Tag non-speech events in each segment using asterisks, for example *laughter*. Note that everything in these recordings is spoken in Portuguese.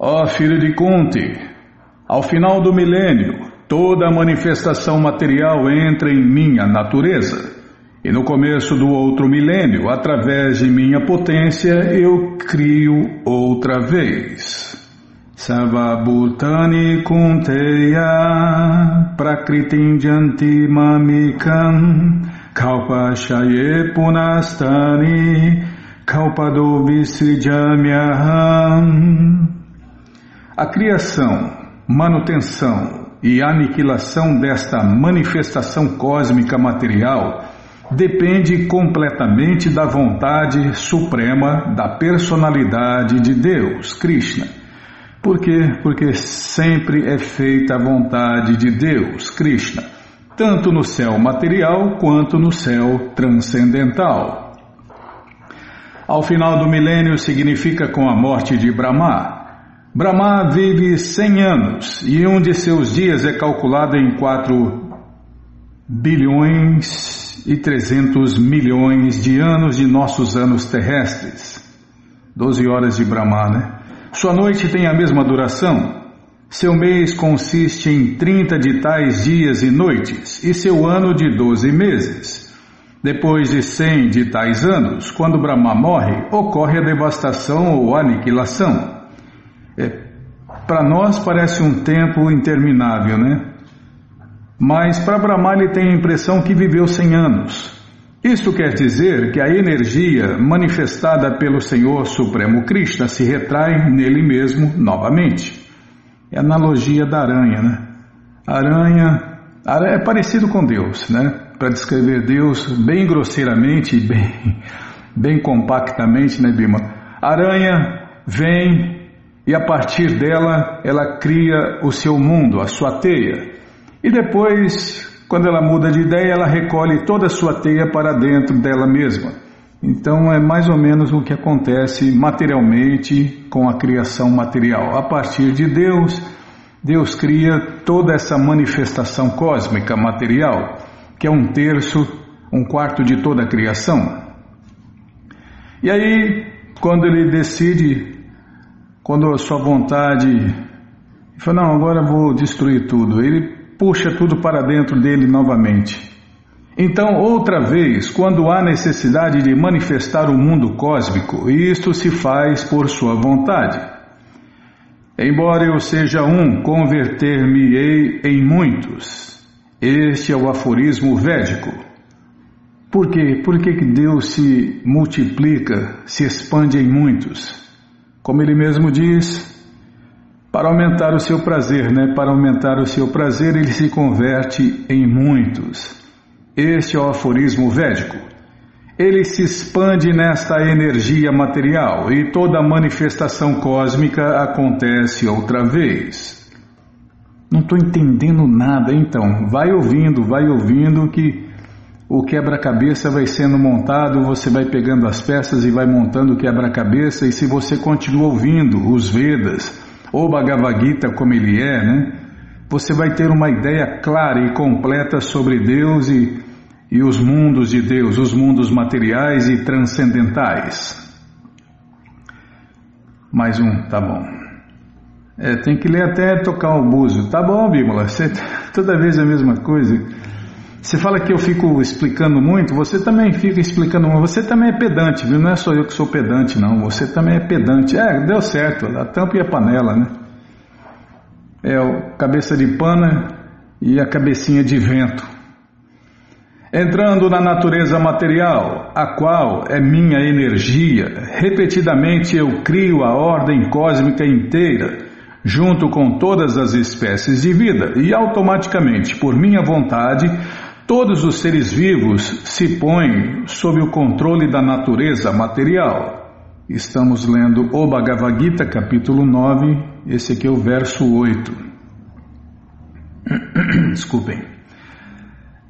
Ó filho de Kunti, ao final do milênio, toda manifestação material entra em minha natureza. E no começo do outro milênio, através de minha potência, eu crio outra vez. Savabhutani kunteya prakritim janti mamikam kalpashaye punastani kalpado A criação, manutenção e aniquilação desta manifestação cósmica material depende completamente da vontade suprema da personalidade de Deus, Krishna. Por quê? Porque sempre é feita a vontade de Deus, Krishna, tanto no céu material quanto no céu transcendental. Ao final do milênio significa com a morte de Brahma. Brahma vive 100 anos e um de seus dias é calculado em 4 bilhões e 300 milhões de anos de nossos anos terrestres. 12 horas de Brahma, né? Sua noite tem a mesma duração. Seu mês consiste em 30 de tais dias e noites, e seu ano de 12 meses. Depois de 100 de tais anos, quando Brahma morre, ocorre a devastação ou aniquilação. Para nós parece um tempo interminável, né? Mas para Brahma ele tem a impressão que viveu 100 anos. Isto quer dizer que a energia manifestada pelo Senhor Supremo Krishna se retrai nele mesmo novamente. É analogia da aranha, né? Aranha, aranha é parecido com Deus, né? Para descrever Deus bem grosseiramente, bem, *laughs* bem compactamente, né, Bima? Aranha vem e a partir dela ela cria o seu mundo, a sua teia. E depois quando ela muda de ideia, ela recolhe toda a sua teia para dentro dela mesma. Então é mais ou menos o que acontece materialmente com a criação material. A partir de Deus, Deus cria toda essa manifestação cósmica material, que é um terço, um quarto de toda a criação. E aí, quando ele decide, quando a sua vontade, fala, não, agora vou destruir tudo, ele puxa tudo para dentro dele novamente. Então, outra vez, quando há necessidade de manifestar o mundo cósmico, isto se faz por sua vontade. Embora eu seja um, converter-me-ei em muitos. Este é o aforismo védico. Por quê? Por que Deus se multiplica, se expande em muitos? Como ele mesmo diz, para aumentar o seu prazer, né? Para aumentar o seu prazer, ele se converte em muitos. Este é o aforismo védico. Ele se expande nesta energia material e toda manifestação cósmica acontece outra vez. Não estou entendendo nada, então. Vai ouvindo, vai ouvindo que o quebra-cabeça vai sendo montado, você vai pegando as peças e vai montando o quebra-cabeça, e se você continua ouvindo os Vedas, ou Bhagavad Gita como ele é, né? Você vai ter uma ideia clara e completa sobre Deus e, e os mundos de Deus, os mundos materiais e transcendentais. Mais um, tá bom. É, tem que ler até tocar o buzo. Tá bom, Bímola, você, toda vez a mesma coisa. Você fala que eu fico explicando muito, você também fica explicando muito. Você também é pedante, viu? Não é só eu que sou pedante, não. Você também é pedante. É, deu certo, a tampa e a panela, né? É o cabeça de pana e a cabecinha de vento. Entrando na natureza material, a qual é minha energia, repetidamente eu crio a ordem cósmica inteira junto com todas as espécies de vida, e automaticamente, por minha vontade, Todos os seres vivos se põem sob o controle da natureza material. Estamos lendo o Bhagavad Gita, capítulo 9, esse aqui é o verso 8. *clears throat* Desculpem.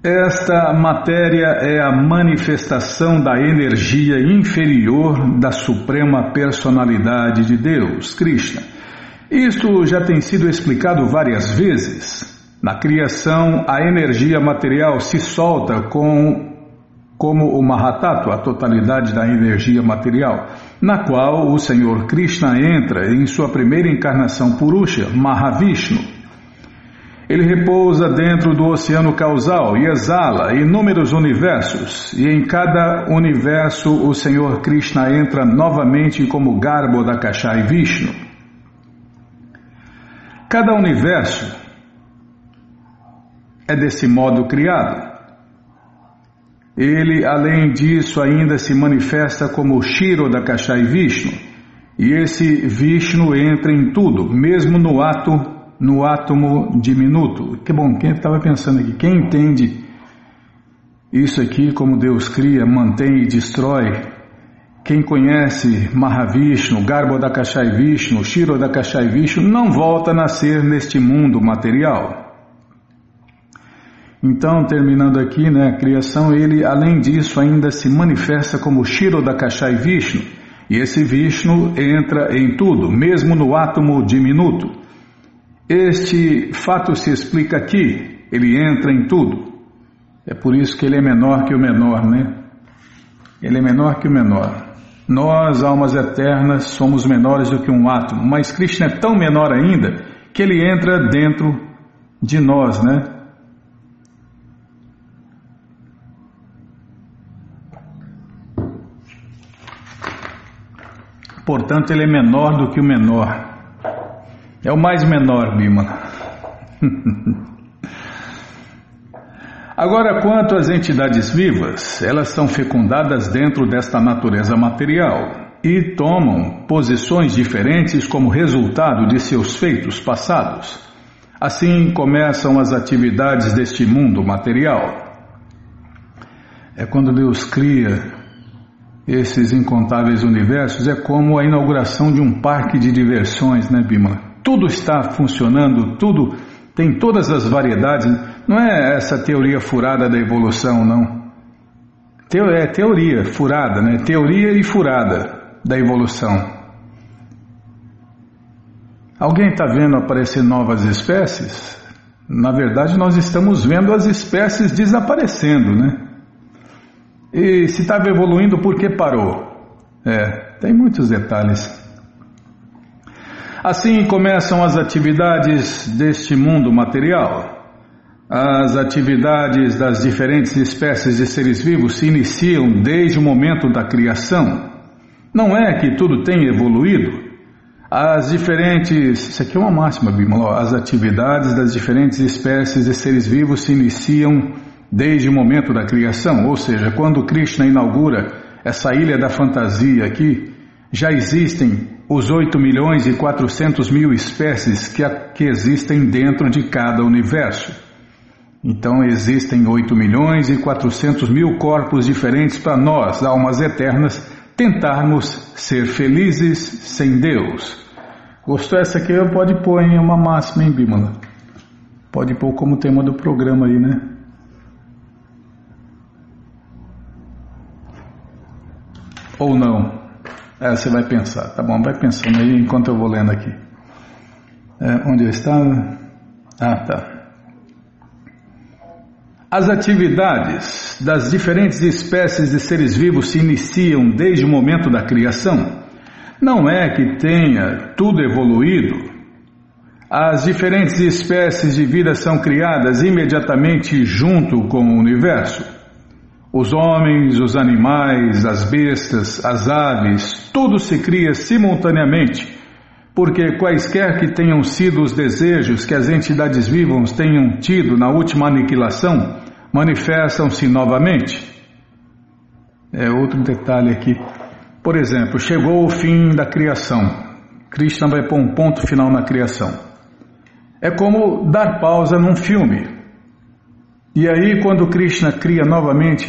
Esta matéria é a manifestação da energia inferior da Suprema Personalidade de Deus, Krishna. Isto já tem sido explicado várias vezes. Na criação, a energia material se solta com, como o Mahatattva, a totalidade da energia material. na qual o Senhor Krishna entra em sua primeira encarnação Purusha, Mahavishnu. Ele repousa dentro do oceano causal e exala inúmeros universos, e em cada universo o Senhor Krishna entra novamente como Garbo da Kashai Vishnu. Cada universo é desse modo criado. Ele, além disso, ainda se manifesta como Shiro da Kashai Vishnu. E esse Vishnu entra em tudo, mesmo no ato, no átomo diminuto. Que bom, quem estava pensando aqui, quem entende isso aqui, como Deus cria, mantém e destrói, quem conhece Mahavishnu, Garbo da Kashai Vishnu, Shiro da Kashai Vishnu, não volta a nascer neste mundo material. Então, terminando aqui, né, a criação, ele, além disso, ainda se manifesta como Shiro da Kashai Vishnu. E esse Vishnu entra em tudo, mesmo no átomo diminuto. Este fato se explica aqui, ele entra em tudo. É por isso que ele é menor que o menor, né? Ele é menor que o menor. Nós, almas eternas, somos menores do que um átomo, mas Krishna é tão menor ainda que ele entra dentro de nós, né? Portanto, ele é menor do que o menor. É o mais menor, Bimala. Agora, quanto às entidades vivas, elas são fecundadas dentro desta natureza material e tomam posições diferentes como resultado de seus feitos passados. Assim começam as atividades deste mundo material. É quando Deus cria esses incontáveis universos é como a inauguração de um parque de diversões, né, Bima? Tudo está funcionando, tudo tem todas as variedades. Não é essa teoria furada da evolução, não. É teoria furada, né? Teoria e furada da evolução. Alguém está vendo aparecer novas espécies? Na verdade, nós estamos vendo as espécies desaparecendo, né? E se estava evoluindo, por que parou? É, tem muitos detalhes. Assim começam as atividades deste mundo material. As atividades das diferentes espécies de seres vivos se iniciam desde o momento da criação. Não é que tudo tenha evoluído. As diferentes. Isso aqui é uma máxima, Bimala. As atividades das diferentes espécies de seres vivos se iniciam desde o momento da criação, ou seja, quando Krishna inaugura essa ilha da fantasia aqui, já existem os 8 milhões e 400 mil espécies que, que existem dentro de cada universo. Então existem 8 milhões e 400 mil corpos diferentes para nós, almas eternas, tentarmos ser felizes sem Deus. Gostou essa aqui? Pode pôr em uma máxima, em Bímola? Pode pôr como tema do programa aí, né? Ou não? É, você vai pensar, tá bom, vai pensando aí enquanto eu vou lendo aqui. É, onde eu estava? Ah, tá. As atividades das diferentes espécies de seres vivos se iniciam desde o momento da criação. Não é que tenha tudo evoluído. As diferentes espécies de vida são criadas imediatamente junto com o universo. Os homens, os animais, as bestas, as aves, tudo se cria simultaneamente, porque quaisquer que tenham sido os desejos que as entidades vivas tenham tido na última aniquilação, manifestam-se novamente. É outro detalhe aqui. Por exemplo, chegou o fim da criação. Krishna vai pôr um ponto final na criação. É como dar pausa num filme. E aí, quando Krishna cria novamente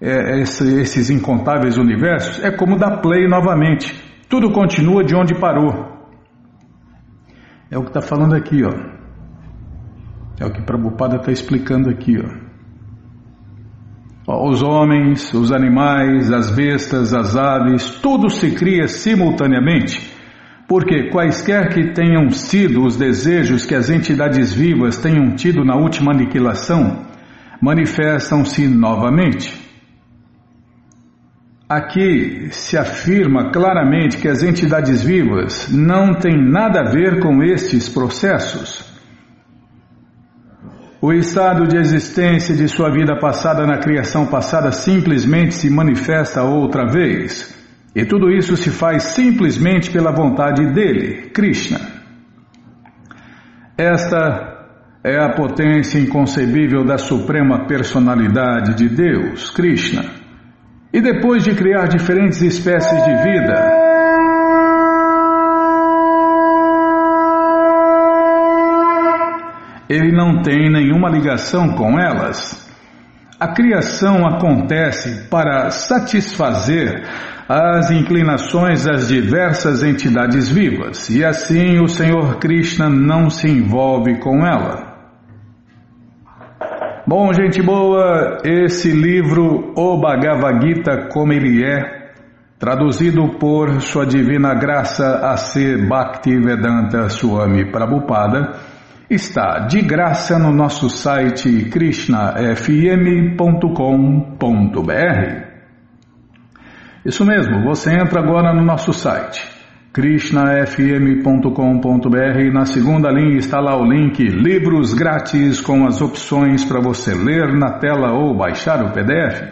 é, esse, esses incontáveis universos, é como dar play novamente. Tudo continua de onde parou. É o que está falando aqui, ó. É o que Prabhupada está explicando aqui, ó. Os homens, os animais, as bestas, as aves, tudo se cria simultaneamente, porque quaisquer que tenham sido os desejos que as entidades vivas tenham tido na última aniquilação, manifestam-se novamente. Aqui se afirma claramente que as entidades vivas não têm nada a ver com estes processos. O estado de existência de sua vida passada na criação passada simplesmente se manifesta outra vez. E tudo isso se faz simplesmente pela vontade dele, Krishna. Esta é a potência inconcebível da suprema personalidade de Deus, Krishna. E depois de criar diferentes espécies de vida, ele não tem nenhuma ligação com elas. A criação acontece para satisfazer as inclinações das diversas entidades vivas, e assim o Senhor Krishna não se envolve com ela. Bom, gente boa, esse livro, O Bhagavad Gita Como Ele É, traduzido por Sua Divina Graça A.C. Bhaktivedanta Swami Prabhupada, está de graça no nosso site krishnafm.com.br. Isso mesmo, você entra agora no nosso site krishnafm.com.br e na segunda linha está lá o link Livros Grátis com as opções para você ler na tela ou baixar o PDF.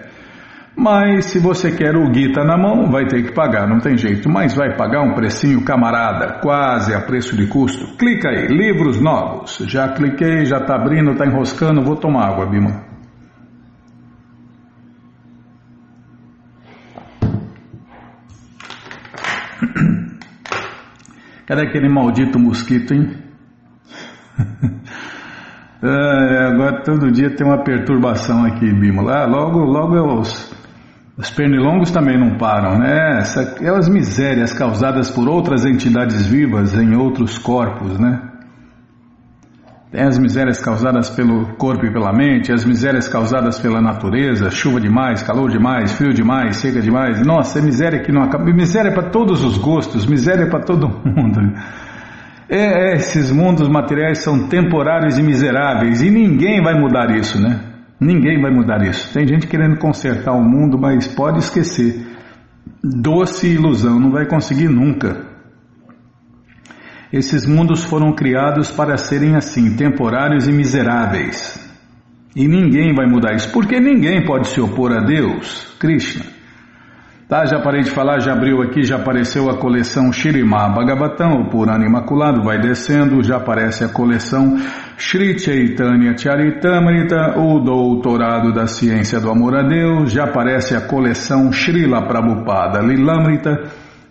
Mas se você quer o Gita na mão, vai ter que pagar, não tem jeito, mas vai pagar um precinho camarada, quase a preço de custo. Clica aí, livros novos. Já cliquei, já está abrindo, está enroscando, vou tomar água, Bima. Cadê aquele maldito mosquito, hein? *laughs* é, agora todo dia tem uma perturbação aqui, Bimo. Lá, logo, logo os, os pernilongos também não param, né? Essa, aquelas misérias causadas por outras entidades vivas em outros corpos, né? Tem as misérias causadas pelo corpo e pela mente, as misérias causadas pela natureza, chuva demais, calor demais, frio demais, seca demais. Nossa, é miséria que não acaba. Miséria para todos os gostos, miséria para todo *laughs* mundo. É, é, esses mundos materiais são temporários e miseráveis e ninguém vai mudar isso, né? Ninguém vai mudar isso. Tem gente querendo consertar o mundo, mas pode esquecer. Doce ilusão, não vai conseguir nunca. Esses mundos foram criados para serem assim, temporários e miseráveis. E ninguém vai mudar isso, porque ninguém pode se opor a Deus, Krishna. Tá, já parei de falar, já abriu aqui, já apareceu a coleção Shirimá Bhagavatam, o Purana Imaculado, vai descendo, já aparece a coleção Sri Chaitanya Charitamrita, o Doutorado da Ciência do Amor a Deus, já aparece a coleção Srila Prabhupada Lilamrita,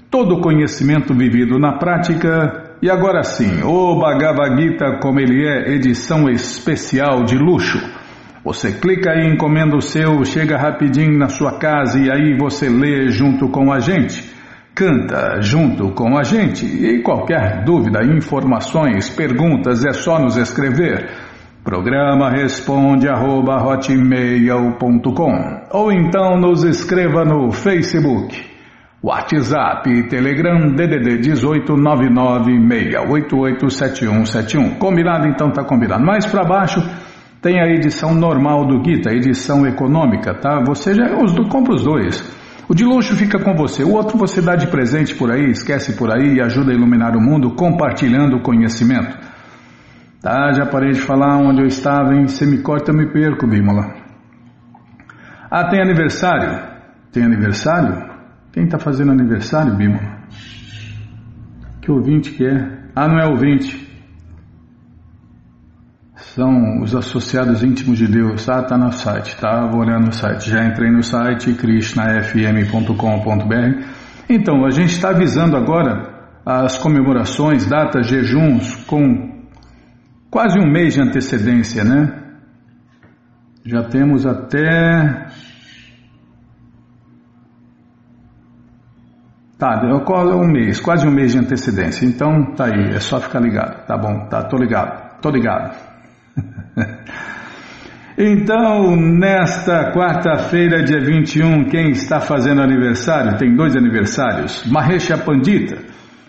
todo conhecimento vivido na prática, e agora sim, o Bhagavad Gita como ele é, edição especial de luxo. Você clica aí, encomenda o seu, chega rapidinho na sua casa e aí você lê junto com a gente. Canta junto com a gente. E qualquer dúvida, informações, perguntas, é só nos escrever. Programa responde arroba, ou então nos escreva no Facebook WhatsApp Telegram DDD 18996887171. Combinado? Então tá combinado. Mais para baixo tem a edição normal do Gita, a edição econômica, tá? Você já os, compra os dois. O de luxo fica com você, o outro você dá de presente por aí, esquece por aí e ajuda a iluminar o mundo compartilhando o conhecimento. Tá, já parei de falar onde eu estava, hein? Se me corta, eu me perco, Bímola. Ah, tem aniversário? Tem aniversário? Quem está fazendo aniversário, Bima? Que ouvinte que é? Ah, não é ouvinte. São os associados íntimos de Deus. Ah, está no site, tá? Vou olhar no site. Já entrei no site krishnafm.com.br. Então, a gente está avisando agora as comemorações, datas, jejuns com quase um mês de antecedência, né? Já temos até Tá, um mês, quase um mês de antecedência. Então tá aí, é só ficar ligado. Tá bom, tá, tô ligado, tô ligado. *laughs* então, nesta quarta-feira, dia 21, quem está fazendo aniversário, tem dois aniversários. Mahesha Pandita,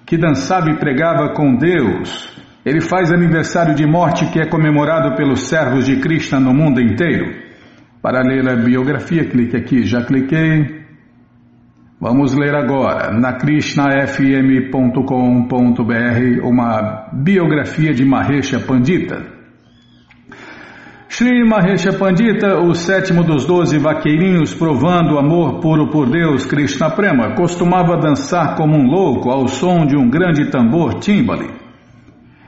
que dançava e pregava com Deus. Ele faz aniversário de morte que é comemorado pelos servos de Krishna no mundo inteiro. Para ler a biografia, clique aqui, já cliquei. Vamos ler agora, na krishnafm.com.br, uma biografia de Mahesha Pandita. Sri Mahesha Pandita, o sétimo dos doze vaqueirinhos provando amor puro por Deus, Krishna Prema, costumava dançar como um louco ao som de um grande tambor timbali.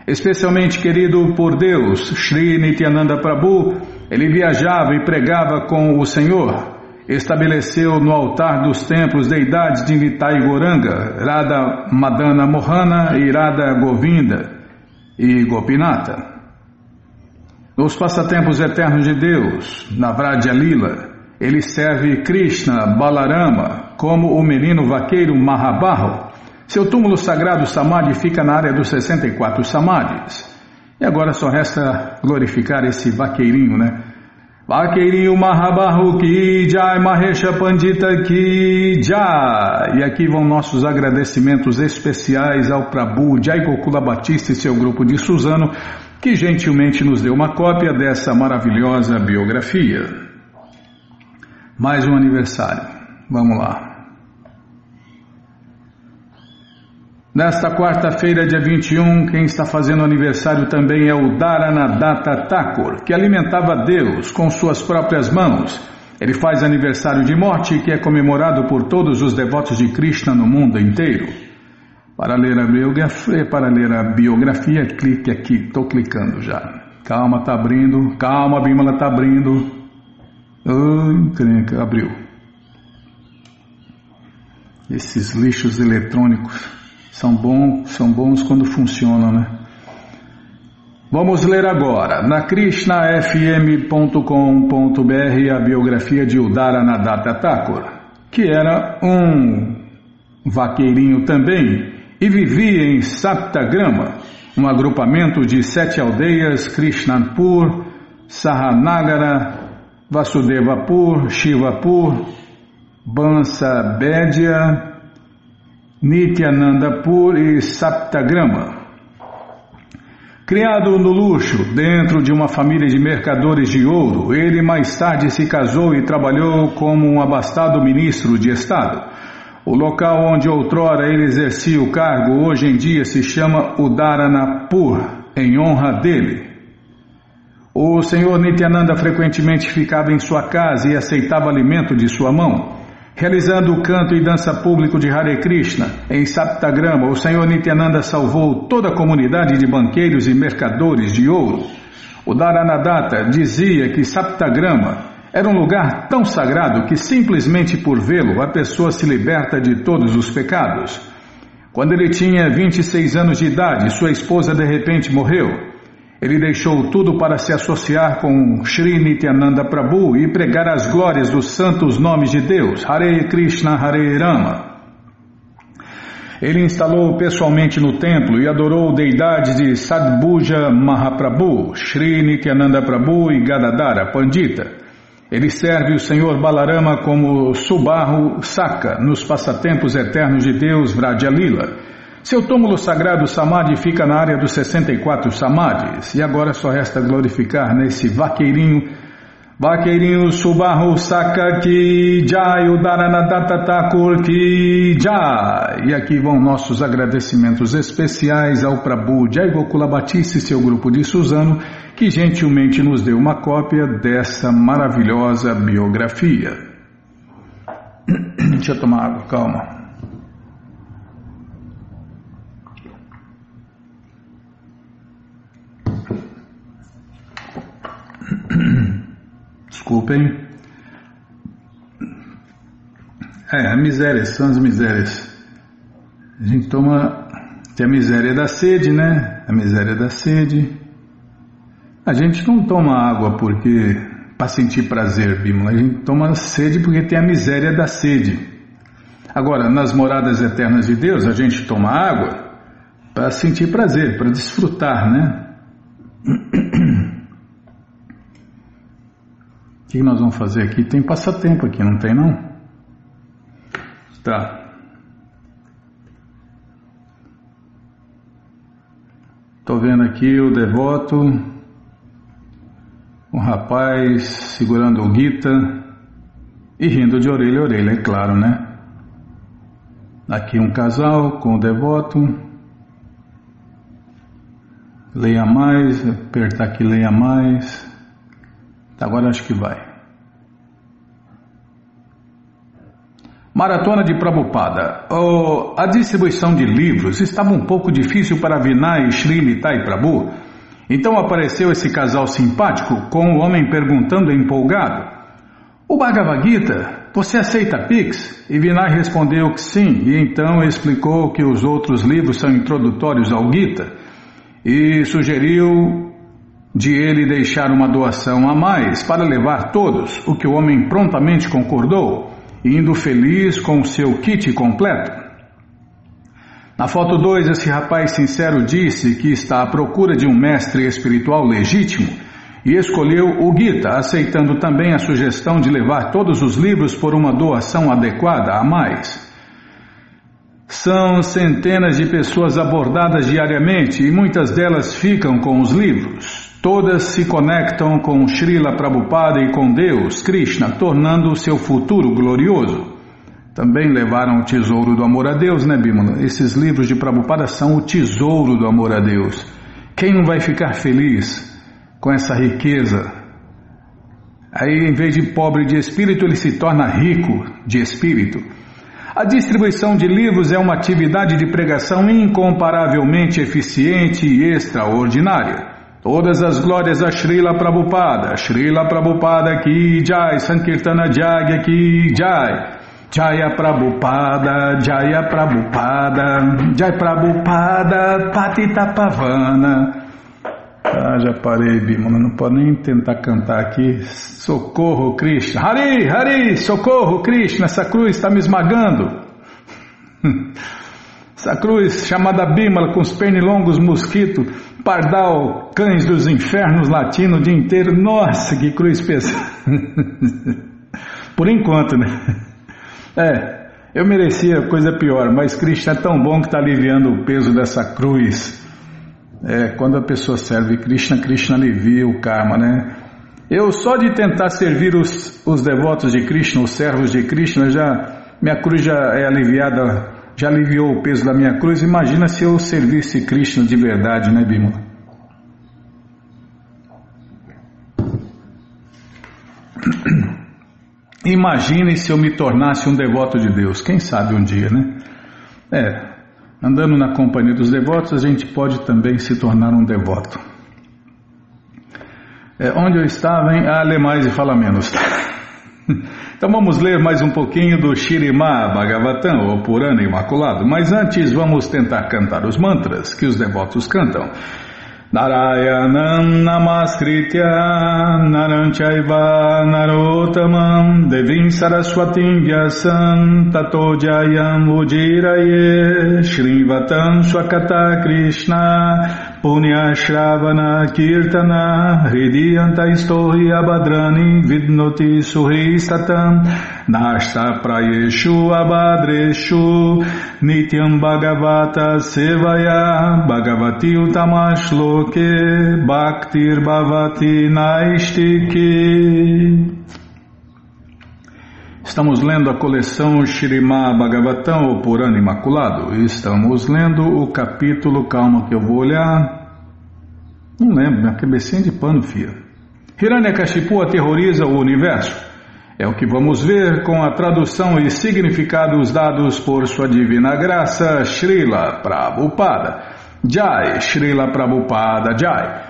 Especialmente querido por Deus, Sri Nityananda Prabhu, ele viajava e pregava com o Senhor. Estabeleceu no altar dos templos deidades de Nitai Goranga, Radha Madana Mohana e Radha Govinda e Gopinata. Nos passatempos eternos de Deus, na Vradya Lila, ele serve Krishna Balarama como o menino vaqueiro Mahabahu. Seu túmulo sagrado Samadhi fica na área dos 64 Samadhis. E agora só resta glorificar esse vaqueirinho, né? Vaqueirinho Mahabahu Ki Jai Mahesha Pandita Ki Jai. E aqui vão nossos agradecimentos especiais ao Prabhu Jai Gokula Batista e seu grupo de Suzano que gentilmente nos deu uma cópia dessa maravilhosa biografia. Mais um aniversário. Vamos lá. Nesta quarta-feira, dia 21, quem está fazendo aniversário também é o Dharanadatta Thakur, que alimentava Deus com suas próprias mãos. Ele faz aniversário de morte que é comemorado por todos os devotos de Krishna no mundo inteiro. Para ler a biografia, para ler a biografia clique aqui, estou clicando já. Calma, tá abrindo. Calma, Bimala tá abrindo. Oh, encrenca, abriu. Esses lixos eletrônicos são bons, são bons quando funcionam, né? Vamos ler agora, na krishnafm.com.br, a biografia de Udara Nadatta Thakur, que era um vaqueirinho também, e vivia em Saptagrama, um agrupamento de sete aldeias, Krishnapur, Sahanagara, Vasudevapur, Shivapur, Bansabédia, Nityanandapur e Saptagrama. Criado no luxo, dentro de uma família de mercadores de ouro, ele mais tarde se casou e trabalhou como um abastado ministro de Estado. O local onde outrora ele exercia o cargo hoje em dia se chama Udaranapur, em honra dele. O senhor Nityananda frequentemente ficava em sua casa e aceitava alimento de sua mão. Realizando o canto e dança público de Hare Krishna em Saptagrama, o senhor Nityananda salvou toda a comunidade de banqueiros e mercadores de ouro. O Dharanadatta dizia que Saptagrama era um lugar tão sagrado que simplesmente por vê-lo a pessoa se liberta de todos os pecados. Quando ele tinha 26 anos de idade, sua esposa de repente morreu. Ele deixou tudo para se associar com Sri Nityananda Prabhu e pregar as glórias dos santos nomes de Deus, Hare Krishna, Hare Rama. Ele instalou pessoalmente no templo e adorou deidades de Sadbuja Mahaprabhu, Sri Nityananda Prabhu e Gadadara Pandita. Ele serve o Senhor Balarama como Subarro Saka nos passatempos eternos de Deus Vradyalila. Seu túmulo sagrado Samadhi fica na área dos 64 Samadhis e agora só resta glorificar nesse vaqueirinho Vaqueirinho Subarro Saka Ki Jai Udaranadatta Thakur Ki Jai. E aqui vão nossos agradecimentos especiais ao Prabhu Jai Gokula Batista e seu grupo de Suzano, que gentilmente nos deu uma cópia dessa maravilhosa biografia. *coughs* Deixa eu tomar água, calma. *coughs* Desculpem. É, a miséria, são as misérias. A gente toma. Tem a miséria da sede, né? A miséria da sede. A gente não toma água porque. para sentir prazer, Bímola. A gente toma sede porque tem a miséria da sede. Agora, nas moradas eternas de Deus, a gente toma água para sentir prazer, para desfrutar, né? *coughs* O que nós vamos fazer aqui? Tem passatempo aqui, não tem não? Tá. Estou vendo aqui o devoto, um rapaz segurando o guita e rindo de orelha a orelha, é claro, né? Aqui um casal com o devoto. Leia mais, apertar aqui, leia mais. Agora acho que vai. Maratona de Prabhupada. Oh, a distribuição de livros estava um pouco difícil para Vinay, Sri e Prabhu. Então apareceu esse casal simpático com o homem perguntando empolgado: O Bhagavad Gita, você aceita Pix? E Vinay respondeu que sim, e então explicou que os outros livros são introdutórios ao Gita e sugeriu de ele deixar uma doação a mais para levar todos, o que o homem prontamente concordou indo feliz com seu kit completo. Na foto 2, esse rapaz sincero disse que está à procura de um mestre espiritual legítimo e escolheu o Gita, aceitando também a sugestão de levar todos os livros por uma doação adequada a mais. São centenas de pessoas abordadas diariamente e muitas delas ficam com os livros. Todas se conectam com Srila Prabhupada e com Deus, Krishna, tornando o seu futuro glorioso. Também levaram o tesouro do amor a Deus, né, Bimala? Esses livros de Prabhupada são o tesouro do amor a Deus. Quem não vai ficar feliz com essa riqueza? Aí, em vez de pobre de espírito, ele se torna rico de espírito. A distribuição de livros é uma atividade de pregação incomparavelmente eficiente e extraordinária. Todas as glórias a Srila Prabhupada, Srila Prabhupada ki Jai, Sankirtana Jagya ki Jai, Jaya Prabhupada, Jaya Prabhupada, Jai Prabhupada, Patita Pavana. Ah, já parei, Bimala, não pode nem tentar cantar aqui. Socorro, Krishna. Hari, Hari, socorro, Krishna, essa cruz está me esmagando. *laughs* Essa cruz chamada Bimala com os pernilongos mosquito, pardal, cães dos infernos latindo o dia inteiro. Nossa, que cruz pesada. *laughs* Por enquanto, né? É, eu merecia coisa pior, mas Krishna é tão bom que está aliviando o peso dessa cruz. É, quando a pessoa serve Krishna, Krishna alivia o karma, né? Eu só de tentar servir os, os devotos de Krishna, os servos de Krishna, já minha cruz já é aliviada já aliviou o peso da minha cruz, imagina se eu servisse Krishna de verdade, né, Bimala? *clears throat* Imagine se eu me tornasse um devoto de Deus, quem sabe um dia, né? É, andando na companhia dos devotos, a gente pode também se tornar um devoto. É, onde eu estava, hein? Ah, lê mais e fala menos. *laughs* Então vamos ler mais um pouquinho do Shirimá Bhagavatam, ou Purana Imaculado, mas antes vamos tentar cantar os mantras que os devotos cantam. Narayanam Namaskritya Naranchaiva Narotamam Devim Saraswatim Vyasam Tato Jayam Ujiraye Shrivatam Swakata Krishna Punya Shravana Kirtana Hridiyanta Istohi Abadrani Vidnoti Suhi Satam Nashta Prayeshu Abadreshu Nityam Bhagavata Sevaya Bhagavati Utamashloke Bhaktir Bhavati Naistiki Estamos lendo a coleção Shirimá Bhagavatam, ou Purana Imaculado. Estamos lendo o capítulo, calma que eu vou olhar. Não lembro, minha cabecinha de pano, fia. Hiranyakashipu aterroriza o universo. É o que vamos ver com a tradução e significados dados por sua divina graça, Srila Prabhupada. Jai, Srila Prabhupada Jai.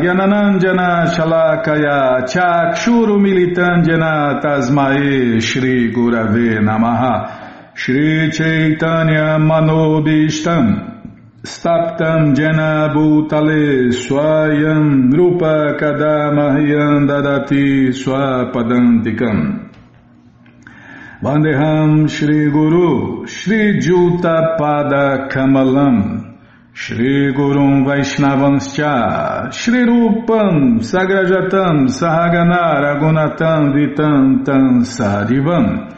Gyananandjana Shalakaya Chakshuru Militandjana Tasmae Shri Gurave Namaha. Shri Chaitanya Manobishtam Staptam Jena Bhutale Swayam Rupa Kadamahyam Dadati Swapadantikam. Vandeham Shri Gurum Vaishnavanscha Shri Rupam Sagrajatam Sahagana Ragunatam Vitantam Sadivam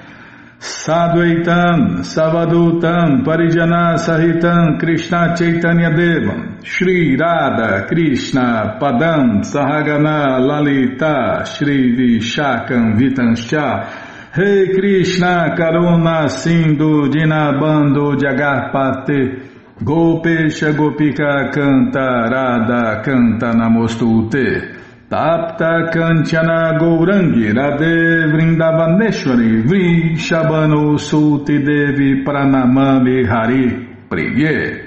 Sadvaitam Savadutam Parijana Sahitam Krishna Chaitanya Devam Shri Radha Krishna Padam Sahagana Lalita Shri Vishakam Vitanscha Rei Krishna Karuna Sindhu Dinabando Jagarpate Gopesha Gopika Canta Radha Canta Namostute Tapta Kanchana Gourangi Radhe Vrindavaneshwari Vri Shabano Suti Devi Pranamami Hari Priye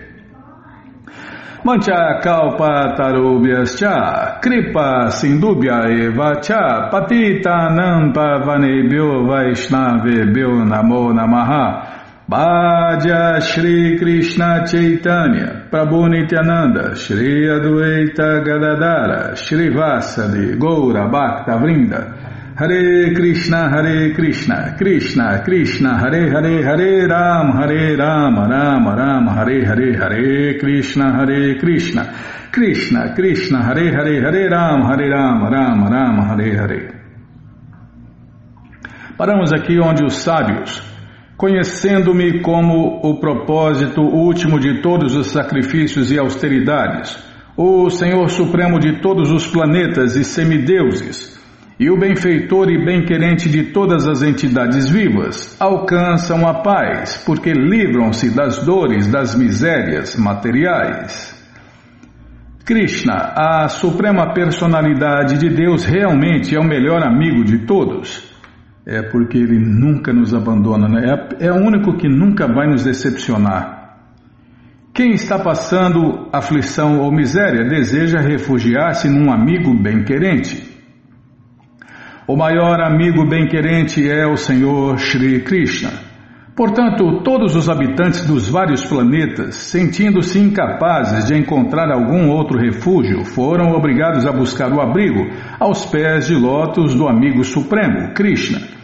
Mancha kalpa tarubhyascha, kripa sindubhya eva cha, patita nampa vanebhyo vaishnavebhyo namo namaha. Bhaja Shri Krishna Chaitanya, Prabhu Nityananda, Shri Adwaita Gadadara, Shri Vasadi, Goura Bhakta Vrinda, Hare Krishna, Hare Krishna, Krishna, Krishna, Hare Hare, Hare Ram, Hare Ram, Ram Ram, Hare Hare, Hare Krishna, Hare Krishna, Krishna, Krishna, Hare Hare, Hare Ram, Hare Ram, Ram Ram, Hare Hare. Paramos aqui onde os sábios, conhecendo-me como o propósito último de todos os sacrifícios e austeridades, o Senhor Supremo de todos os planetas e semideuses, e o benfeitor e bem-querente de todas as entidades vivas alcançam a paz, porque livram-se das dores das misérias materiais. Krishna, a suprema personalidade de Deus, realmente é o melhor amigo de todos. É porque ele nunca nos abandona, né? é, é o único que nunca vai nos decepcionar. Quem está passando aflição ou miséria deseja refugiar-se num amigo bem-querente. O maior amigo bem-querente é o Senhor Shri Krishna. Portanto, todos os habitantes dos vários planetas, sentindo-se incapazes de encontrar algum outro refúgio, foram obrigados a buscar o abrigo aos pés de lótus do amigo supremo, Krishna.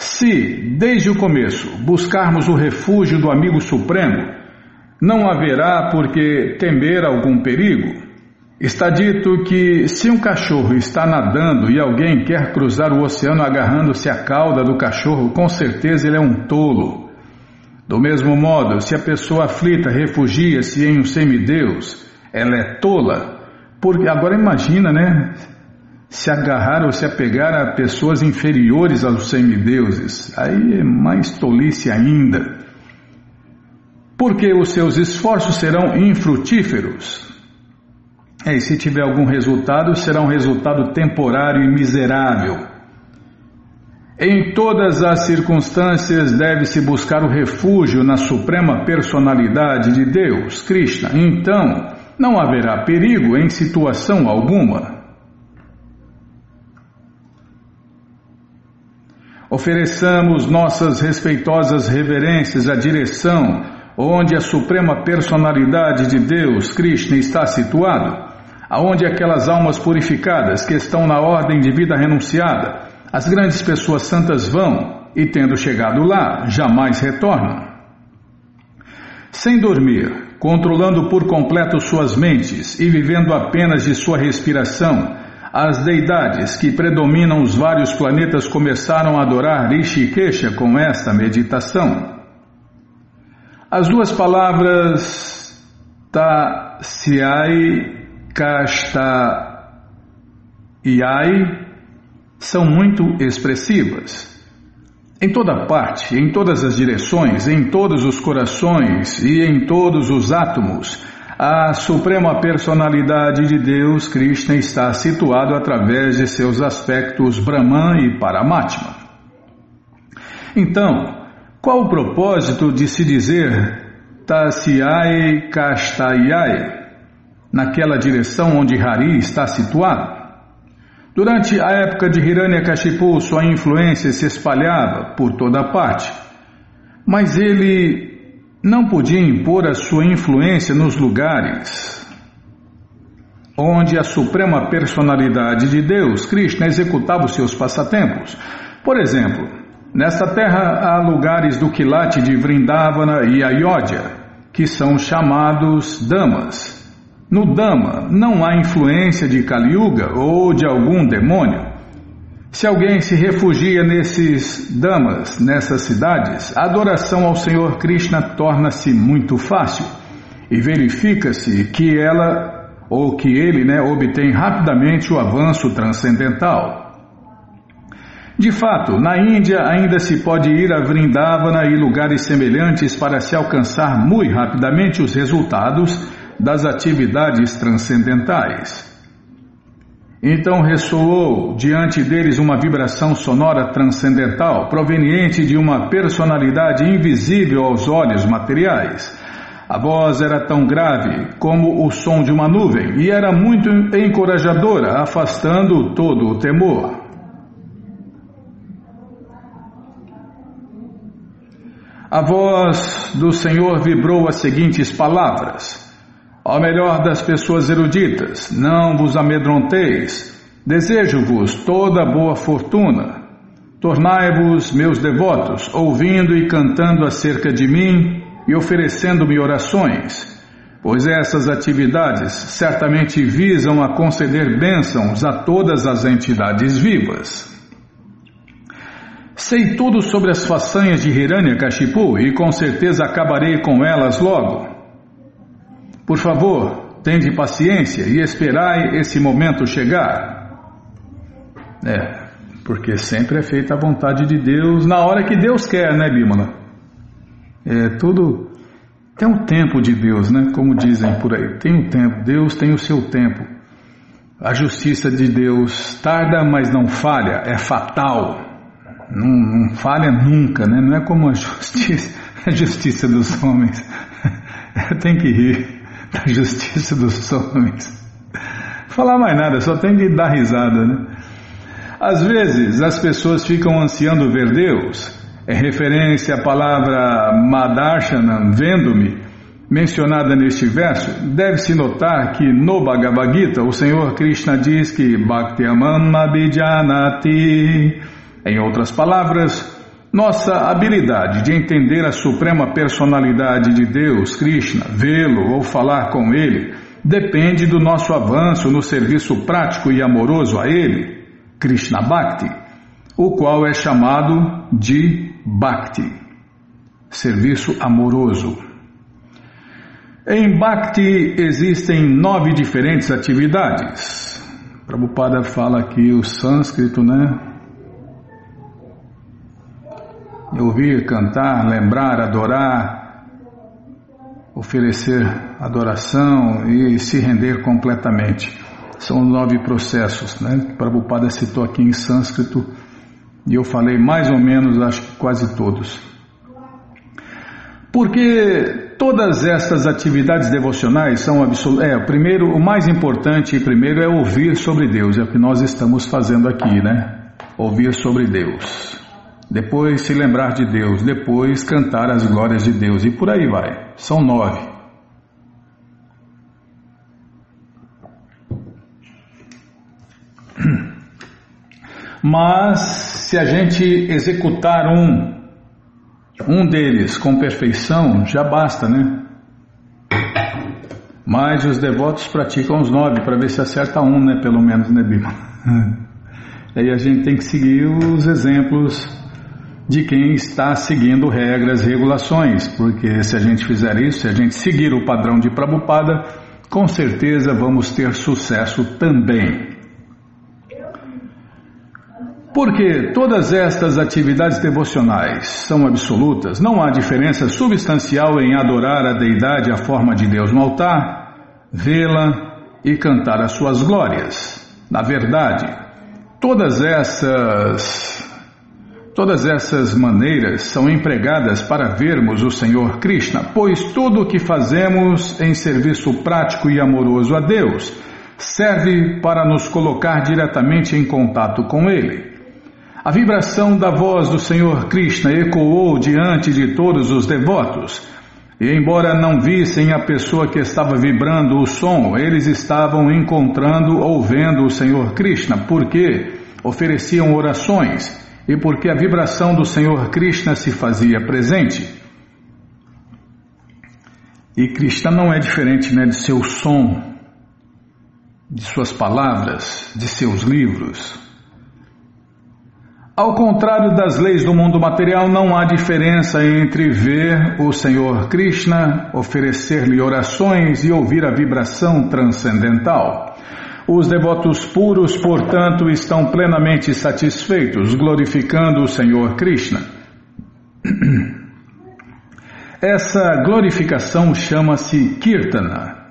Se, desde o começo, buscarmos o refúgio do amigo supremo, não haverá por que temer algum perigo, Está dito que se um cachorro está nadando e alguém quer cruzar o oceano agarrando-se à cauda do cachorro, com certeza ele é um tolo. Do mesmo modo, se a pessoa aflita refugia-se em um semideus, ela é tola. Porque agora imagina, né? Se agarrar ou se apegar a pessoas inferiores aos semideuses, aí é mais tolice ainda. Porque os seus esforços serão infrutíferos. É, e se tiver algum resultado, será um resultado temporário e miserável. Em todas as circunstâncias deve-se buscar o refúgio na suprema personalidade de Deus, Krishna. Então, não haverá perigo em situação alguma. Ofereçamos nossas respeitosas reverências à direção onde a suprema personalidade de Deus, Krishna, está situado aonde aquelas almas purificadas que estão na ordem de vida renunciada, as grandes pessoas santas vão e, tendo chegado lá, jamais retornam. Sem dormir, controlando por completo suas mentes e vivendo apenas de sua respiração, as deidades que predominam os vários planetas começaram a adorar Rishikesha com esta meditação. As duas palavras Tasyai Kasta Iai são muito expressivas. Em toda parte, em todas as direções, em todos os corações e em todos os átomos, a suprema personalidade de Deus, Krishna, está situado através de seus aspectos Brahman e Paramatma. Então, qual o propósito de se dizer Tasyai Kastayai? naquela direção onde Hari está situado. Durante a época de Hiranyakashipu, sua influência se espalhava por toda parte, mas ele não podia impor a sua influência nos lugares onde a suprema personalidade de Deus, Krishna, executava os seus passatempos. Por exemplo, nesta terra há lugares do quilate de Vrindavana e Ayodhya, que são chamados Damas. No Dhamma não há influência de Kali Yuga ou de algum demônio. Se alguém se refugia nesses Dhammas, nessas cidades, a adoração ao Senhor Krishna torna-se muito fácil e verifica-se que ela ou que ele né, obtém rapidamente o avanço transcendental. De fato, na Índia ainda se pode ir a Vrindavana e lugares semelhantes para se alcançar muito rapidamente os resultados das atividades transcendentais. Então ressoou diante deles uma vibração sonora transcendental proveniente de uma personalidade invisível aos olhos materiais. A voz era tão grave como o som de uma nuvem e era muito encorajadora, afastando todo o temor. A voz do Senhor vibrou as seguintes palavras. Ó melhor das pessoas eruditas, não vos amedronteis, desejo-vos toda boa fortuna. Tornai-vos meus devotos, ouvindo e cantando acerca de mim e oferecendo-me orações, pois essas atividades certamente visam a conceder bênçãos a todas as entidades vivas. Sei tudo sobre as façanhas de Hiranyakashipu e com certeza acabarei com elas logo. Por favor, tende paciência e esperai esse momento chegar. É, porque sempre é feita a vontade de Deus na hora que Deus quer, né, Bímola? É tudo. Tem um tempo de Deus, né? Como dizem por aí. Tem um tempo. Deus tem o seu tempo. A justiça de Deus tarda, mas não falha. É fatal. Não, não falha nunca, né? Não é como a *laughs* justiça, a justiça dos homens. *laughs* Tem que rir da *laughs* justiça dos homens. Falar mais nada, só tem que dar risada, né? Às vezes as pessoas ficam ansiando ver Deus. É referência à palavra Madarshana, vendo-me, mencionada neste verso. Deve-se notar que no Bhagavad Gita o Senhor Krishna diz que Bhakti Amanabijanati. Em outras palavras, nossa habilidade de entender a suprema personalidade de Deus, Krishna, vê-lo ou falar com ele, depende do nosso avanço no serviço prático e amoroso a ele, Krishna Bhakti, o qual é chamado de Bhakti, serviço amoroso. Em Bhakti existem nove diferentes atividades. Prabhupada fala aqui o sânscrito, né? Ouvir, cantar, lembrar, adorar, oferecer adoração e se render completamente. São nove processos, né? Prabhupada citou aqui em sânscrito e eu falei mais ou menos, acho que quase todos. Porque todas estas atividades devocionais são absolutas. É, o primeiro, o mais importante primeiro é ouvir sobre Deus, é o que nós estamos fazendo aqui, né? Ouvir sobre Deus depois se lembrar de Deus, depois cantar as glórias de Deus e por aí vai. São nove. Mas se a gente executar um, um deles com perfeição, já basta, né? Mas os devotos praticam os nove para ver se acerta um, né? Pelo menos, né, Bima? *laughs* Aí a gente tem que seguir os exemplos de quem está seguindo regras, regulações, porque se a gente fizer isso, se a gente seguir o padrão de Prabhupada, com certeza vamos ter sucesso também. Porque todas estas atividades devocionais são absolutas, não há diferença substancial em adorar a deidade à forma de Deus no altar, vê-la e cantar as suas glórias. Na verdade, todas essas Todas essas maneiras são empregadas para vermos o Senhor Krishna, pois tudo o que fazemos em serviço prático e amoroso a Deus serve para nos colocar diretamente em contato com Ele. A vibração da voz do Senhor Krishna ecoou diante de todos os devotos, e embora não vissem a pessoa que estava vibrando o som, eles estavam encontrando ou vendo o Senhor Krishna, porque ofereciam orações e porque a vibração do Senhor Krishna se fazia presente. E Krishna não é diferente né, de seu som, de suas palavras, de seus livros. Ao contrário das leis do mundo material, não há diferença entre ver o Senhor Krishna, oferecer-lhe orações e ouvir a vibração transcendental. Os devotos puros, portanto, estão plenamente satisfeitos, glorificando o Senhor Krishna. *clears throat* Essa glorificação chama-se Kirtana.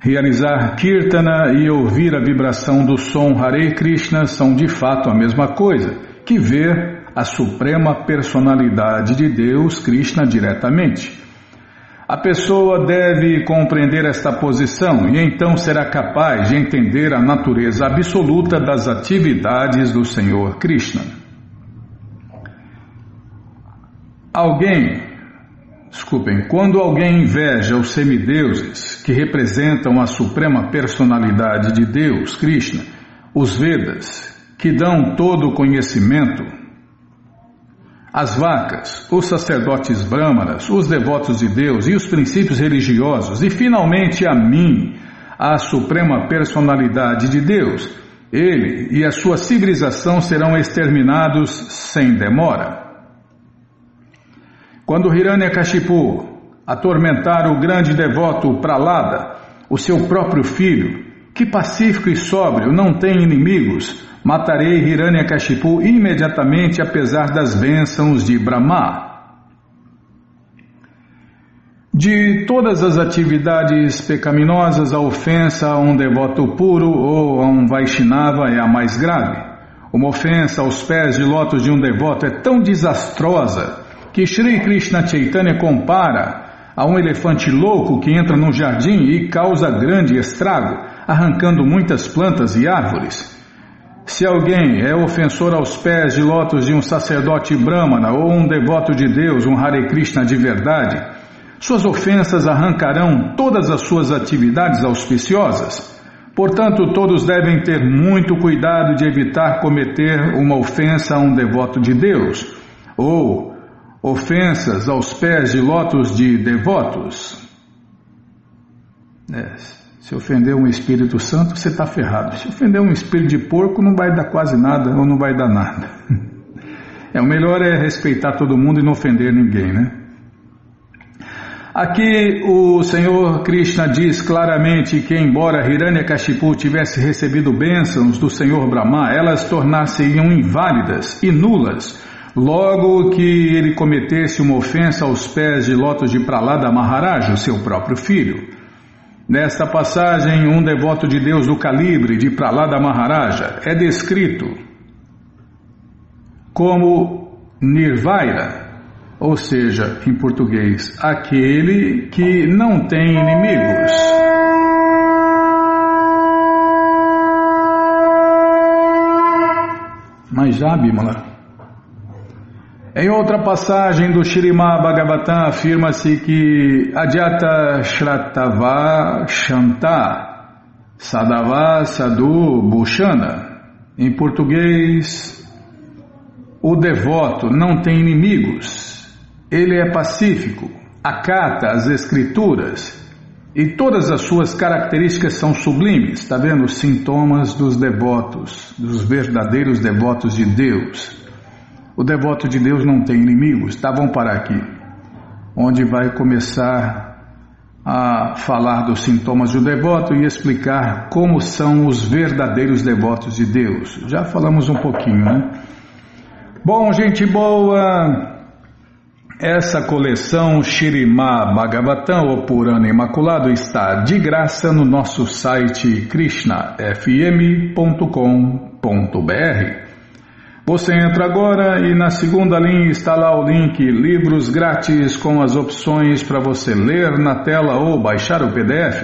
Realizar Kirtana e ouvir a vibração do som Hare Krishna são de fato a mesma coisa que ver a suprema personalidade de Deus, Krishna, diretamente. A pessoa deve compreender esta posição e então será capaz de entender a natureza absoluta das atividades do Senhor Krishna. Alguém, desculpem, quando alguém inveja os semideuses que representam a suprema personalidade de Deus, Krishna, os Vedas, que dão todo o conhecimento, as vacas, os sacerdotes brâmanas, os devotos de Deus e os princípios religiosos, e finalmente a mim, a suprema personalidade de Deus, ele e a sua civilização serão exterminados sem demora. Quando Hiranyakashipu atormentar o grande devoto Pralada, o seu próprio filho, que pacífico e sóbrio não tem inimigos, matarei Hiranyakashipu imediatamente apesar das bênçãos de Brahma. De todas as atividades pecaminosas, a ofensa a um devoto puro ou a um Vaishnava é a mais grave. Uma ofensa aos pés de lótus de um devoto é tão desastrosa que Sri Krishna Chaitanya compara a um elefante louco que entra num jardim e causa grande estrago, arrancando muitas plantas e árvores. Se alguém é ofensor aos pés de lótus de um sacerdote brahmana ou um devoto de Deus, um Hare Krishna de verdade, suas ofensas arrancarão todas as suas atividades auspiciosas. Portanto, todos devem ter muito cuidado de evitar cometer uma ofensa a um devoto de Deus ou ofensas aos pés de lótus de devotos. Se ofender um Espírito Santo, você está ferrado. Se ofender um espírito de porco, não vai dar quase nada ou não vai dar nada. *laughs* É, o melhor é respeitar todo mundo e não ofender ninguém, né? Aqui o Senhor Krishna diz claramente que, embora Hiranyakashipu tivesse recebido bênçãos do Senhor Brahma, elas tornar-se-iam inválidas e nulas logo que ele cometesse uma ofensa aos pés de lotos de Pralada Maharaj, o seu próprio filho. Nesta passagem, um devoto de Deus do calibre de Pralada Maharaja é descrito como Nirvaira, ou seja, em português, aquele que não tem inimigos. Mas já, Bimala, em outra passagem do Shirimá Bhagavatam afirma-se que Adyata Shratava Shanta Sadava Sadhu Bhushana. Em português, o devoto não tem inimigos, ele é pacífico, acata as escrituras e todas as suas características são sublimes. Está vendo os sintomas dos devotos, dos verdadeiros devotos de Deus. O devoto de Deus não tem inimigos, tá? Vamos parar aqui. Onde vai começar a falar dos sintomas do devoto e explicar como são os verdadeiros devotos de Deus. Já falamos um pouquinho, né? Bom, gente boa, essa coleção Shirimá Bhagavatam, ou Purana Imaculado, está de graça no nosso site krishnafm.com.br. Você entra agora e na segunda linha está lá o link Livros Grátis com as opções para você ler na tela ou baixar o PDF.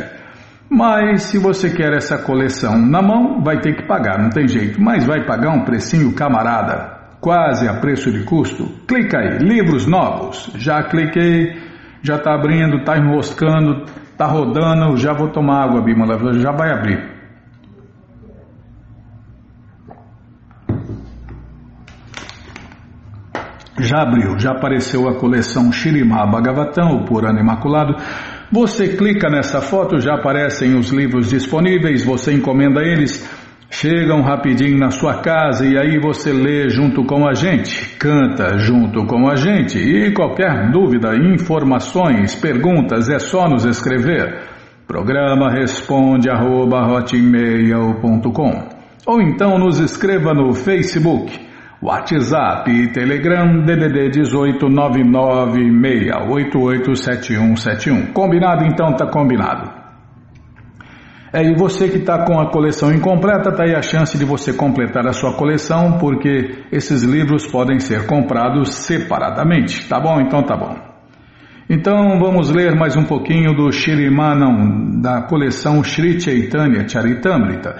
Mas se você quer essa coleção na mão, vai ter que pagar, não tem jeito. Mas vai pagar um precinho camarada, quase a preço de custo. Clica aí, livros novos. Já cliquei, já está abrindo, está enroscando, está rodando. Já vou tomar água, Bimala, já vai abrir. Já abriu, já apareceu a coleção Shirimá Bhagavatam, o Purana Imaculado. Você clica nessa foto, já aparecem os livros disponíveis, você encomenda eles, chegam rapidinho na sua casa e aí você lê junto com a gente, canta junto com a gente. E qualquer dúvida, informações, perguntas, é só nos escrever. Programa responde arroba, ou então nos escreva no Facebook, WhatsApp e Telegram DDD 18 996887171. Combinado? Então tá combinado. É, e você que está com a coleção incompleta, está aí a chance de você completar a sua coleção, porque esses livros podem ser comprados separadamente. Tá bom? Então tá bom. Então vamos ler mais um pouquinho do Shirimanam, da coleção Sri Chaitanya Charitamrita,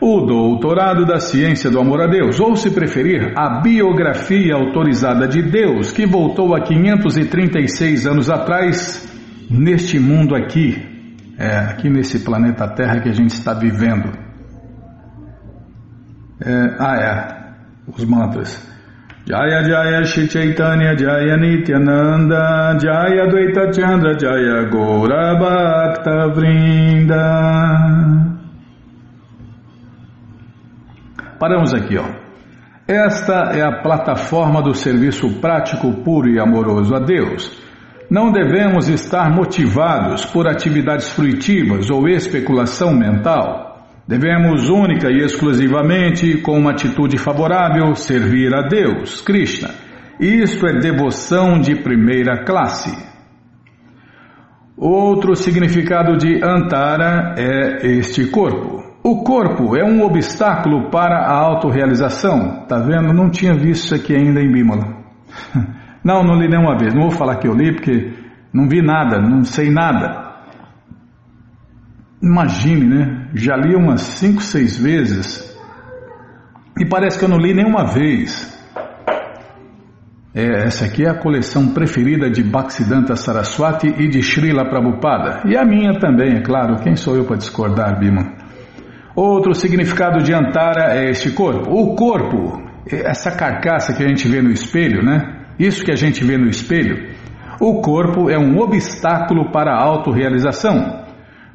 o Doutorado da Ciência do Amor a Deus, ou se preferir, a biografia autorizada de Deus, que voltou há 536 anos atrás, neste mundo aqui, é, aqui nesse planeta Terra que a gente está vivendo. É, ah, é, os mantras. Jaya Jaya Shri Chaitanya Jaya Nityananda Jaya Dvaita Chandra Jaya Gora Vrinda Paramos aqui, ó. Esta é a plataforma do serviço prático, puro e amoroso a Deus não devemos estar motivados por atividades fruitivas ou especulação mental. Devemos única e exclusivamente, com uma atitude favorável, servir a Deus, Krishna. Isto é devoção de primeira classe. Outro significado de Antara é este corpo. O corpo é um obstáculo para a autorrealização. Tá vendo? Não tinha visto isso aqui ainda em Bímola. *laughs* Não, não li nenhuma vez. Não vou falar que eu li porque não vi nada, não sei nada. Imagine, né? Já li umas cinco, seis vezes e parece que eu não li nenhuma vez. É, essa aqui é a coleção preferida de Bhaktisiddhanta Saraswati e de Srila Prabhupada. E a minha também, é claro. Quem sou eu para discordar, Bima? Outro significado de Antara é este corpo. O corpo, essa carcaça que a gente vê no espelho, né? Isso que a gente vê no espelho, o corpo é um obstáculo para a autorrealização,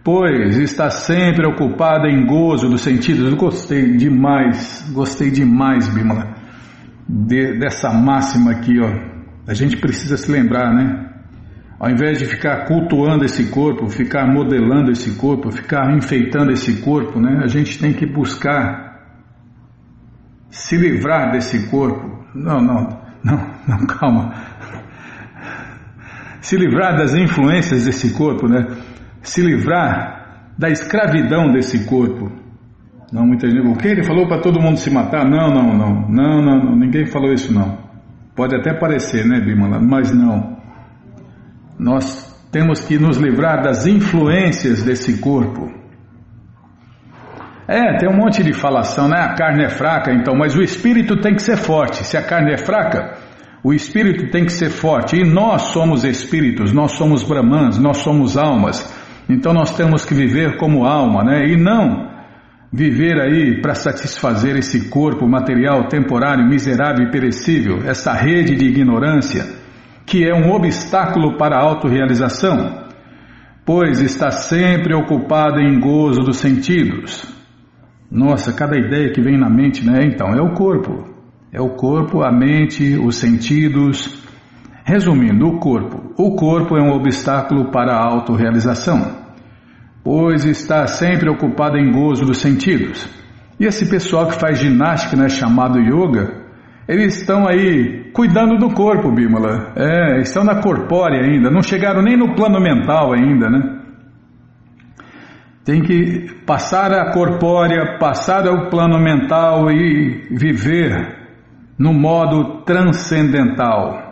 pois está sempre ocupado em gozo dos sentidos. Gostei demais, gostei demais, Bimala, de, dessa máxima aqui, ó. A gente precisa se lembrar, né? Ao invés de ficar cultuando esse corpo, ficar modelando esse corpo, ficar enfeitando esse corpo, né? A gente tem que buscar se livrar desse corpo. Não, não. Não, *laughs* não, calma. Se livrar das influências desse corpo, né? Se livrar da escravidão desse corpo. Não, muita gente. O que ele falou para todo mundo se matar? Não, não, não, não, não, não, ninguém falou isso não. Pode até parecer, né, Bimala? Mas não. Nós temos que nos livrar das influências desse corpo. É, tem um monte de falação, né? A carne é fraca, então, mas o espírito tem que ser forte. Se a carne é fraca, o espírito tem que ser forte. E nós somos espíritos, nós somos brahmans, nós somos almas. Então nós temos que viver como alma, né? E não viver aí para satisfazer esse corpo material, temporário, miserável e perecível, essa rede de ignorância, que é um obstáculo para a autorrealização, pois está sempre ocupado em gozo dos sentidos. Nossa, cada ideia que vem na mente, né? Então, é o corpo. É o corpo, a mente, os sentidos. Resumindo, o corpo. O corpo é um obstáculo para a autorrealização, pois está sempre ocupado em gozo dos sentidos. E esse pessoal que faz ginástica, né, chamado yoga, eles estão aí cuidando do corpo, Bímola. É, estão na corpórea ainda, não chegaram nem no plano mental ainda, né? Tem que passar a corpórea, passar ao plano mental e viver no modo transcendental.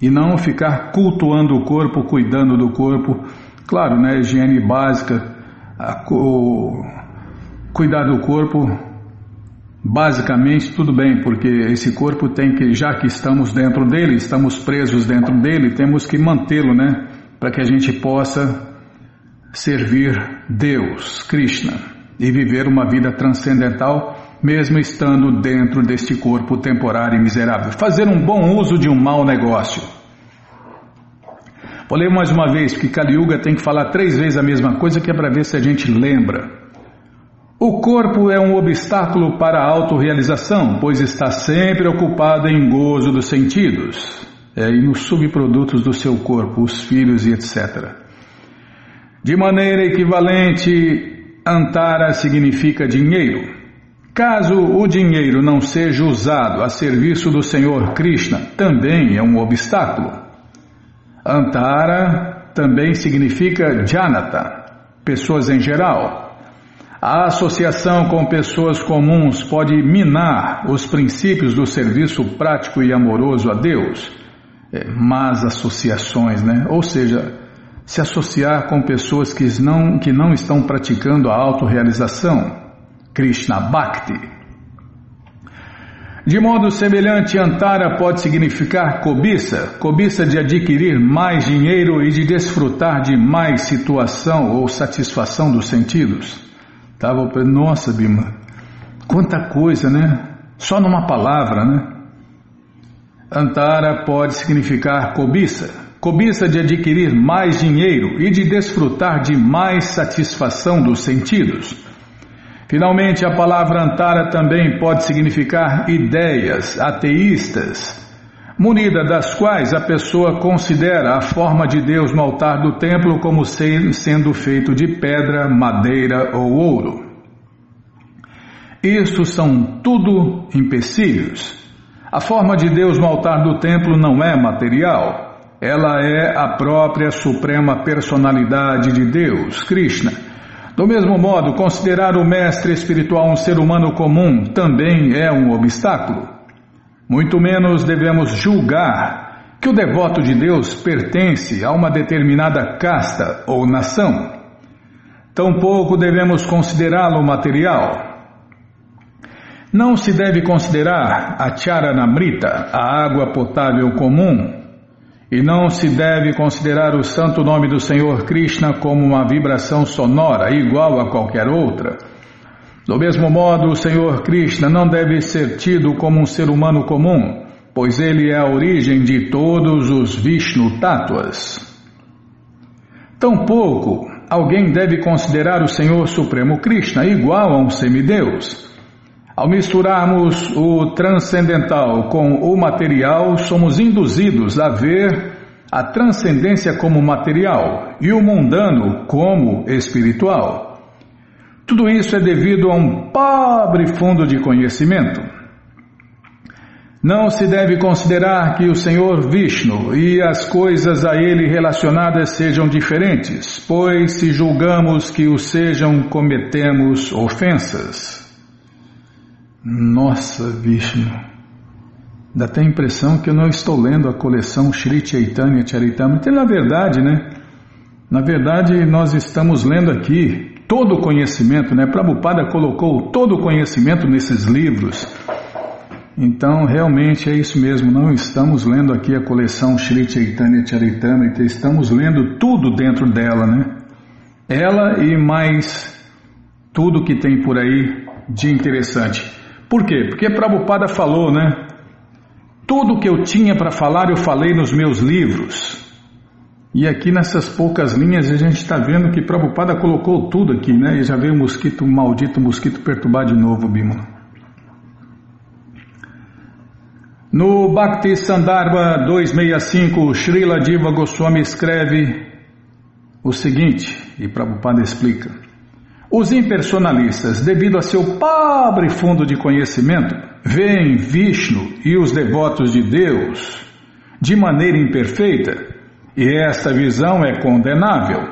E não ficar cultuando o corpo, cuidando do corpo. Claro, né? Higiene básica, a, o, cuidar do corpo, basicamente tudo bem, porque esse corpo tem que, já que estamos dentro dele, estamos presos dentro dele, temos que mantê-lo, né? Para que a gente possa servir Deus, Krishna, e viver uma vida transcendental, mesmo estando dentro deste corpo temporário e miserável. Fazer um bom uso de um mau negócio. Vou ler mais uma vez, porque Kali Yuga tem que falar três vezes a mesma coisa, que é para ver se a gente lembra. O corpo é um obstáculo para a autorrealização, pois está sempre ocupado em gozo dos sentidos é, e nos subprodutos do seu corpo, os filhos e etc. De maneira equivalente, Antara significa dinheiro. Caso o dinheiro não seja usado a serviço do Senhor Krishna, também é um obstáculo. Antara também significa Janata, pessoas em geral. A associação com pessoas comuns pode minar os princípios do serviço prático e amoroso a Deus. É, más associações, né? Ou seja, se associar com pessoas que não, que não estão praticando a autorrealização, Krishna Bhakti. De modo semelhante, Antara pode significar cobiça, cobiça de adquirir mais dinheiro e de desfrutar de mais situação ou satisfação dos sentidos. Tava, nossa, Bima, quanta coisa, né? Só numa palavra, né? Antara pode significar cobiça, cobiça de adquirir mais dinheiro e de desfrutar de mais satisfação dos sentidos. Finalmente, a palavra Antara também pode significar ideias ateístas, munida das quais a pessoa considera a forma de Deus no altar do templo como sendo feito de pedra, madeira ou ouro. Isto são tudo empecilhos. A forma de Deus no altar do templo não é material, ela é a própria suprema personalidade de Deus, Krishna. Do mesmo modo, considerar o mestre espiritual um ser humano comum também é um obstáculo. Muito menos devemos julgar que o devoto de Deus pertence a uma determinada casta ou nação. Tampouco devemos considerá-lo material. Não se deve considerar a charanamrita, a água potável comum, e não se deve considerar o santo nome do Senhor Krishna como uma vibração sonora igual a qualquer outra. Do mesmo modo, o Senhor Krishna não deve ser tido como um ser humano comum, pois ele é a origem de todos os Vishnu Tattvas. Tampouco alguém deve considerar o Senhor Supremo Krishna igual a um semideus. Ao misturarmos o transcendental com o material, somos induzidos a ver a transcendência como material e o mundano como espiritual. Tudo isso é devido a um pobre fundo de conhecimento. Não se deve considerar que o Senhor Vishnu e as coisas a ele relacionadas sejam diferentes, pois se julgamos que o sejam, cometemos ofensas. Nossa, Vishnu. Dá até a impressão que eu não estou lendo a coleção Sri Chaitanya Charitamrita. Na verdade, né? Na verdade, nós estamos lendo aqui todo o conhecimento, né? Prabhupada colocou todo o conhecimento nesses livros. Então, realmente é isso mesmo. Não estamos lendo aqui a coleção Sri Chaitanya Charitamrita. Estamos lendo tudo dentro dela, né? Ela e mais tudo que tem por aí de interessante. Por quê? Porque Prabhupada falou, né? Tudo que eu tinha para falar eu falei nos meus livros. E aqui nessas poucas linhas a gente está vendo que Prabhupada colocou tudo aqui, né? E já veio o mosquito, o maldito mosquito perturbar de novo, Bimala. No Bhakti Sandarbha 265, Srila Diva Goswami escreve o seguinte, e Prabhupada explica. Os impersonalistas, devido a seu pobre fundo de conhecimento, veem Vishnu e os devotos de Deus de maneira imperfeita, e esta visão é condenável.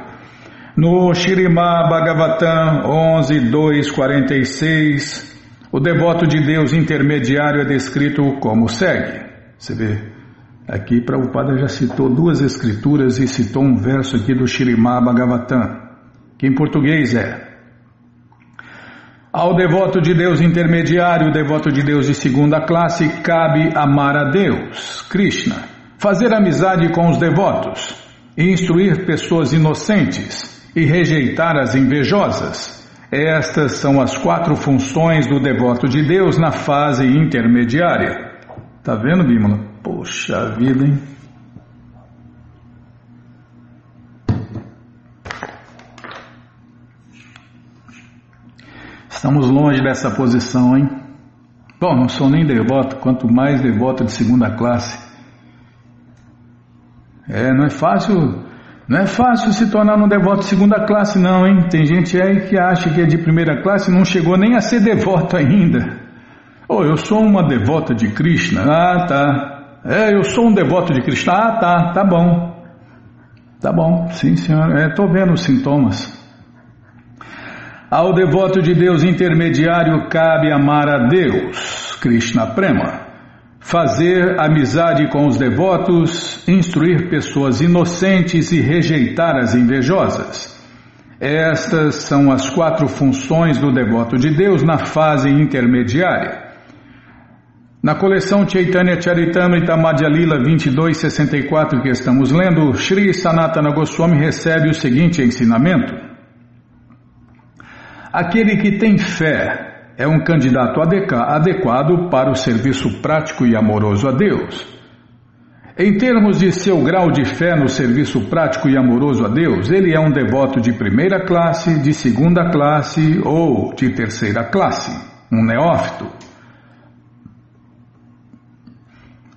No Shirimá Bhagavatam 11.2.46, o devoto de Deus intermediário é descrito como segue. Você vê, aqui Prabhupada já citou duas escrituras e citou um verso aqui do Shirimá Bhagavatam, que em português é ao devoto de Deus intermediário, devoto de Deus de segunda classe, cabe amar a Deus, Krishna, fazer amizade com os devotos, instruir pessoas inocentes e rejeitar as invejosas. Estas são as quatro funções do devoto de Deus na fase intermediária. Tá vendo, Bímola? Poxa vida, hein? Estamos longe dessa posição, hein? Bom, não sou nem devoto, quanto mais devoto de segunda classe. É, não é fácil Não é fácil se tornar um devoto de segunda classe, não, hein? Tem gente aí que acha que é de primeira classe e não chegou nem a ser devoto ainda. Oh, eu sou uma devota de Krishna. Ah, tá. É, eu sou um devoto de Krishna. Ah, tá, tá bom. Tá bom, sim, senhor. É, tô vendo os sintomas. Ao devoto de Deus intermediário cabe amar a Deus, Krishna Prema fazer amizade com os devotos, instruir pessoas inocentes e rejeitar as invejosas. Estas são as quatro funções do devoto de Deus na fase intermediária. Na coleção Chaitanya Charitamrita Madhya Lila 2264 que estamos lendo, Sri Sanatana Goswami recebe o seguinte ensinamento: Aquele que tem fé é um candidato adequado para o serviço prático e amoroso a Deus. Em termos de seu grau de fé no serviço prático e amoroso a Deus, ele é um devoto de primeira classe, de segunda classe ou de terceira classe, um neófito.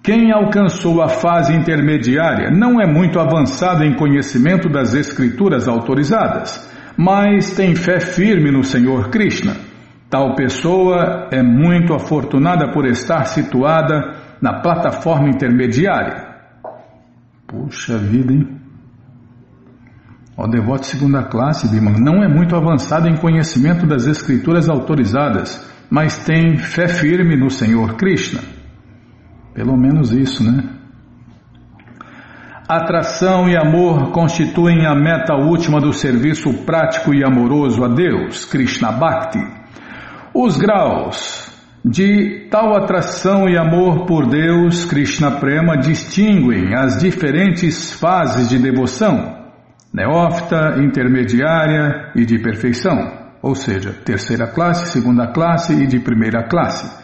Quem alcançou a fase intermediária não é muito avançado em conhecimento das escrituras autorizadas, mas tem fé firme no Senhor Krishna. Tal pessoa é muito afortunada por estar situada na plataforma intermediária. Puxa vida, hein? O devoto de segunda classe, Bimala, não é muito avançado em conhecimento das escrituras autorizadas, mas tem fé firme no Senhor Krishna. Pelo menos isso, né? Atração e amor constituem a meta última do serviço prático e amoroso a Deus, Krishna Bhakti. Os graus de tal atração e amor por Deus, Krishna Prema, distinguem as diferentes fases de devoção, neófita, intermediária e de perfeição, ou seja, terceira classe, segunda classe e de primeira classe.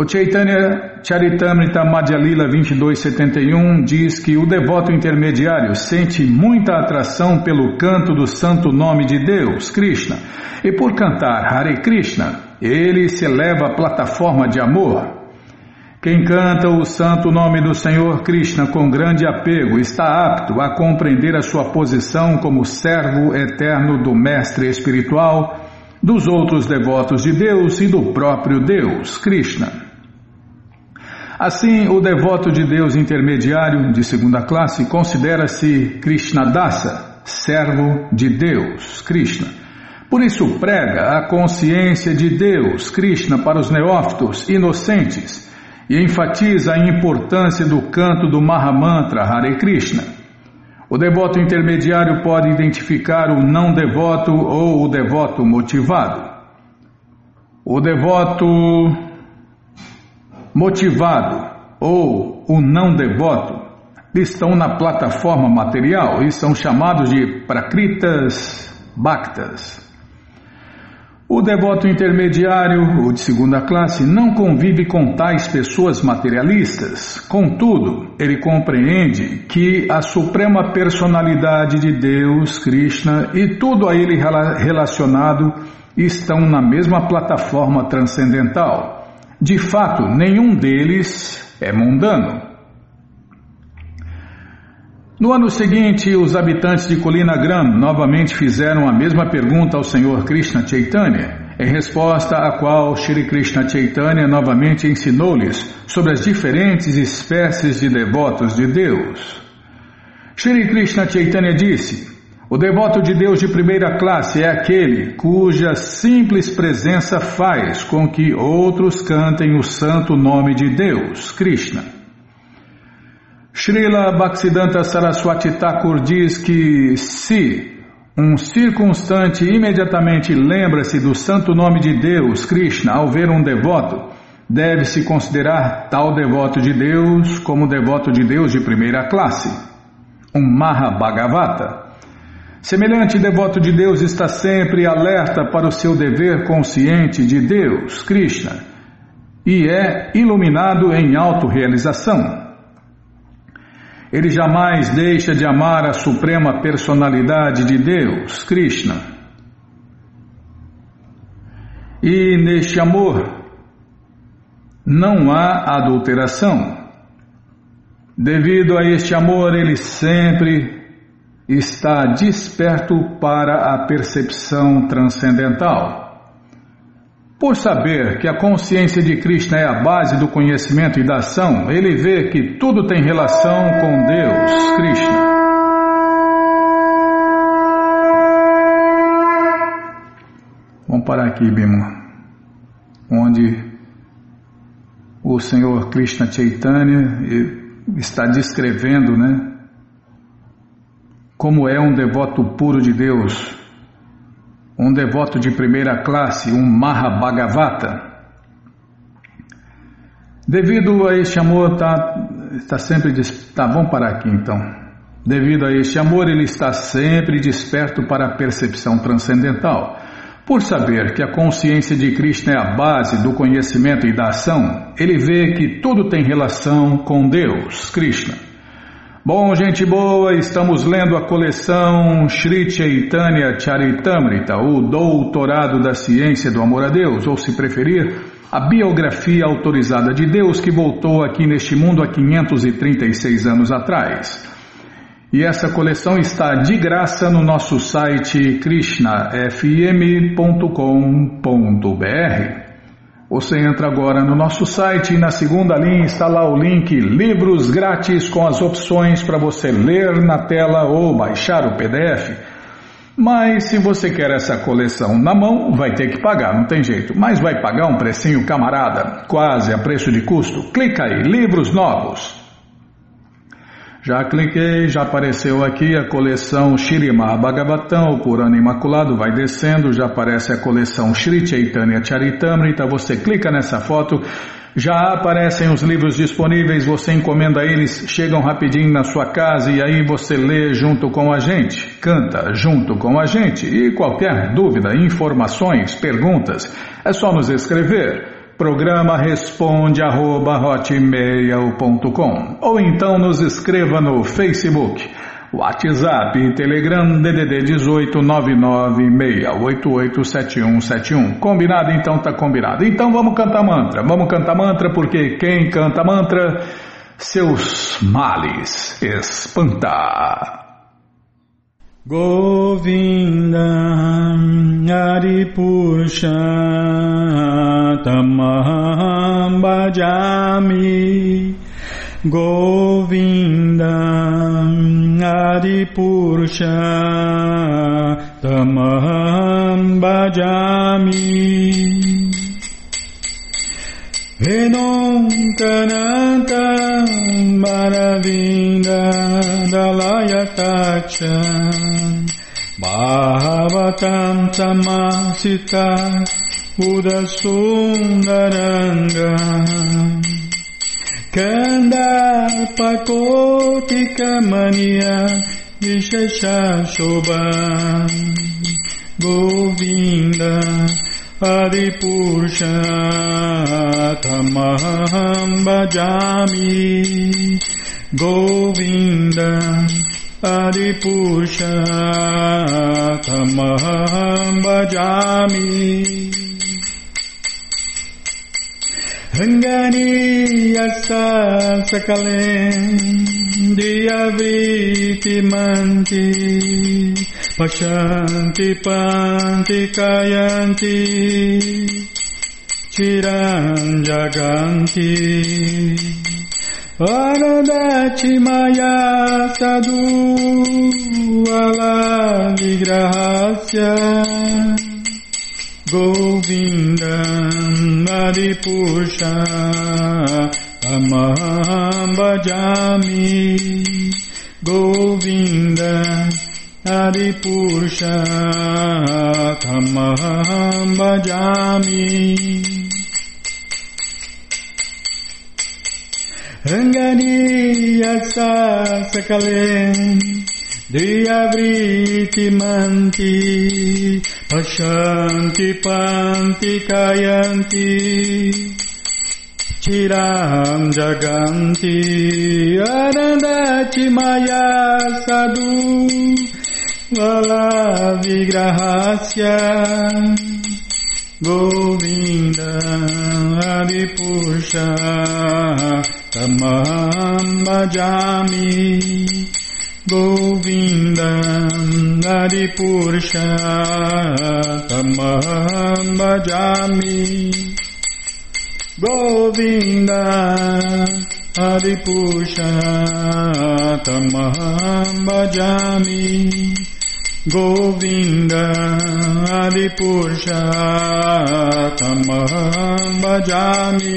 O Chaitanya Charitamrita Madhyalila 2271 diz que o devoto intermediário sente muita atração pelo canto do santo nome de Deus, Krishna, e por cantar Hare Krishna, ele se eleva à plataforma de amor. Quem canta o santo nome do Senhor Krishna com grande apego está apto a compreender a sua posição como servo eterno do Mestre Espiritual, dos outros devotos de Deus e do próprio Deus, Krishna. Assim, o devoto de Deus intermediário de segunda classe considera-se Krishnadasa, servo de Deus, Krishna. Por isso prega a consciência de Deus, Krishna, para os neófitos inocentes e enfatiza a importância do canto do Mahamantra Hare Krishna. O devoto intermediário pode identificar o não devoto ou o devoto motivado. O devoto motivado ou o não devoto estão na plataforma material e são chamados de prakritas bhaktas. O devoto intermediário, o de segunda classe, não convive com tais pessoas materialistas. Contudo, ele compreende que a suprema personalidade de Deus, Krishna e tudo a ele relacionado estão na mesma plataforma transcendental. De fato, nenhum deles é mundano. No ano seguinte, os habitantes de Colina Gram novamente fizeram a mesma pergunta ao Senhor Krishna Chaitanya, em resposta à qual Shri Krishna Chaitanya novamente ensinou-lhes sobre as diferentes espécies de devotos de Deus. Shri Krishna Chaitanya disse: o devoto de Deus de primeira classe é aquele cuja simples presença faz com que outros cantem o santo nome de Deus, Krishna. Srila Bhaktisiddhanta Saraswati Thakur diz que se um circunstante imediatamente lembra-se do santo nome de Deus, Krishna, ao ver um devoto, deve-se considerar tal devoto de Deus como devoto de Deus de primeira classe, um Mahabhagavata. Semelhante devoto de Deus está sempre alerta para o seu dever consciente de Deus, Krishna, e é iluminado em autorrealização. Ele jamais deixa de amar a suprema personalidade de Deus, Krishna. E neste amor não há adulteração. Devido a este amor, ele sempre está desperto para a percepção transcendental. Por saber que a consciência de Krishna é a base do conhecimento e da ação, ele vê que tudo tem relação com Deus, Krishna. Vamos parar aqui, Bima, onde o Senhor Krishna Chaitanya está descrevendo, né, como é um devoto puro de Deus, um devoto de primeira classe, um Mahabhagavata. Devido a este amor, está tá sempre. Tá, vamos parar aqui então. Devido a este amor, ele está sempre desperto para a percepção transcendental. Por saber que a consciência de Krishna é a base do conhecimento e da ação, ele vê que tudo tem relação com Deus, Krishna. Bom, gente boa, estamos lendo a coleção Sri Chaitanya Charitamrita, o Doutorado da Ciência do Amor a Deus, ou se preferir, a biografia autorizada de Deus que voltou aqui neste mundo há 536 anos atrás. E essa coleção está de graça no nosso site krishnafm.com.br. Você entra agora no nosso site e na segunda linha está lá o link Livros Grátis com as opções para você ler na tela ou baixar o PDF. Mas se você quer essa coleção na mão, vai ter que pagar, não tem jeito. Mas vai pagar um precinho camarada, quase a preço de custo. Clica aí, livros novos. Já cliquei, já apareceu aqui a coleção Shirima Bhagavatam, o Purana Imaculado, vai descendo, já aparece a coleção Shri Chaitanya Charitamrita, você clica nessa foto, já aparecem os livros disponíveis, você encomenda eles, chegam rapidinho na sua casa e aí você lê junto com a gente, canta junto com a gente e qualquer dúvida, informações, perguntas, é só nos escrever. Programa responde arroba hotmail.com ou então nos escreva no Facebook, WhatsApp, Telegram DDD 18 996887171. Combinado? Então tá combinado. Então vamos cantar mantra. Vamos cantar mantra porque quem canta mantra seus males espanta. Govinda Aripurusha Tamaham Bhajami Govinda Aripurusha Tamaham Bhajami Venonkananta Maravinda Dalayatacha Bhavatam Tamasita Udasundaranga Kandarpakotika Mania Vishesha Shobha Govinda Adipurushathamaham bhajami Govinda Adipurushathamaham bhajami Rangani yasa sakalen diyavriti manti Pashanti panti kayanti Chiran jaganti Govinda Maripusha Amaham bhajami Govinda Adipurusha Kamaham Bhajami Rangani Yasa Sakale Diyavriti Manti Pashanti Panti Kayanti Chiram Jaganti Arandati Maya Sadhu Vala Vigrahasya Govinda Adipusha Tamam Bhajami गोविन्दम् हरिपुरुषतमहं भजामि गोविन्द हरिपुरुषतमहं भजामि गोविन्द हरिपुरुषतमहं भजामि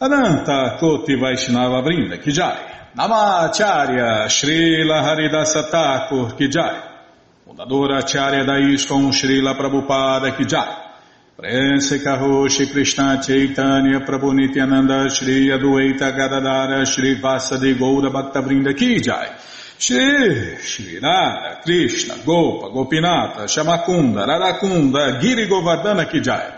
Ananta Koti Vaishnava Brinda Kijai, Namacharya Srila Haridasa Thakur Kijai, Fundadora Acharya da Srila Prabhupada Kijai, Prense Karoshi Krishna Chaitanya Prabhu Nityananda Shri Adueita Gadadara Shri Vasadi Goura Bhakta Brinda Kijai, Shri Shri Nara Krishna Gopa Gopinata Shamakunda Rarakunda Giri Govardhana Kijai,